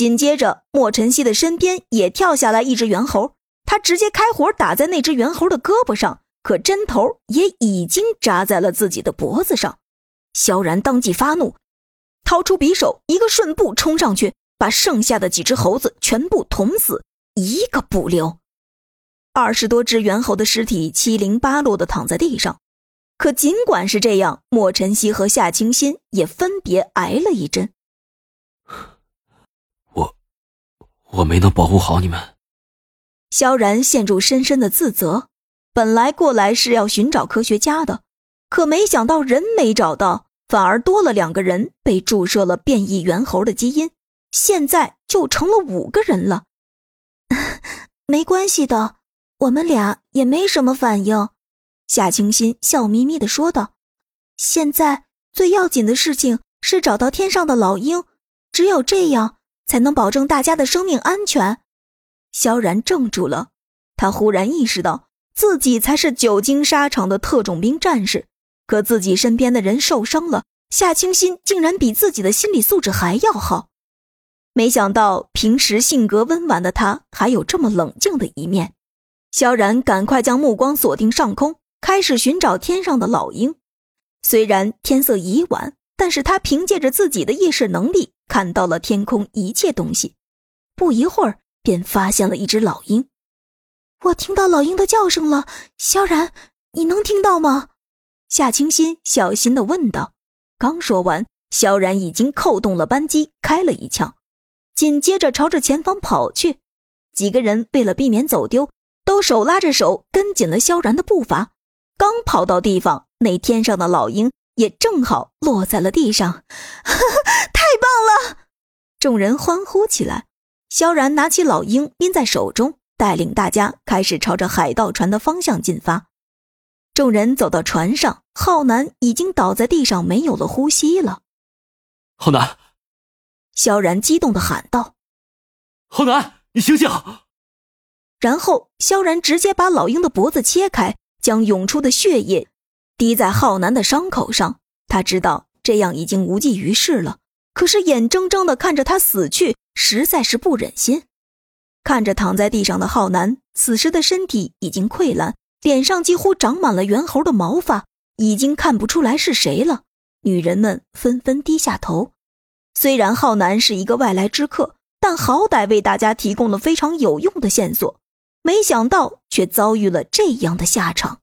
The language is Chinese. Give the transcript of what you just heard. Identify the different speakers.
Speaker 1: 紧接着，莫晨曦的身边也跳下来一只猿猴，他直接开火打在那只猿猴的胳膊上，可针头也已经扎在了自己的脖子上。萧然当即发怒，掏出匕首，一个顺步冲上去，把剩下的几只猴子全部捅死，一个不留。二十多只猿猴的尸体七零八落的躺在地上。可尽管是这样，莫晨曦和夏清心也分别挨了一针。
Speaker 2: 我，我没能保护好你们。
Speaker 1: 萧然陷入深深的自责。本来过来是要寻找科学家的，可没想到人没找到，反而多了两个人被注射了变异猿猴的基因，现在就成了五个人了。
Speaker 3: 没关系的，我们俩也没什么反应。夏清心笑眯眯的说道：“现在最要紧的事情是找到天上的老鹰，只有这样才能保证大家的生命安全。”
Speaker 1: 萧然怔住了，他忽然意识到自己才是久经沙场的特种兵战士，可自己身边的人受伤了，夏清心竟然比自己的心理素质还要好。没想到平时性格温婉的他，还有这么冷静的一面。萧然赶快将目光锁定上空。开始寻找天上的老鹰，虽然天色已晚，但是他凭借着自己的意识能力看到了天空一切东西，不一会儿便发现了一只老鹰。
Speaker 3: 我听到老鹰的叫声了，萧然，你能听到吗？
Speaker 1: 夏清新小心的问道。刚说完，萧然已经扣动了扳机，开了一枪，紧接着朝着前方跑去。几个人为了避免走丢，都手拉着手跟紧了萧然的步伐。刚跑到地方，那天上的老鹰也正好落在了地上，
Speaker 3: 太 了！
Speaker 1: 众人欢呼起来。萧然拿起老鹰拎在手中，带领大家开始朝着海盗船的方向进发。众人走到船上，浩南已经倒在地上，没有了呼吸了。
Speaker 2: 浩南，
Speaker 1: 萧然激动的喊道：“
Speaker 2: 浩南，你醒醒！”
Speaker 1: 然后萧然直接把老鹰的脖子切开。将涌出的血液滴在浩南的伤口上，他知道这样已经无济于事了。可是眼睁睁的看着他死去，实在是不忍心。看着躺在地上的浩南，此时的身体已经溃烂，脸上几乎长满了猿猴的毛发，已经看不出来是谁了。女人们纷纷低下头。虽然浩南是一个外来之客，但好歹为大家提供了非常有用的线索。没想到，却遭遇了这样的下场。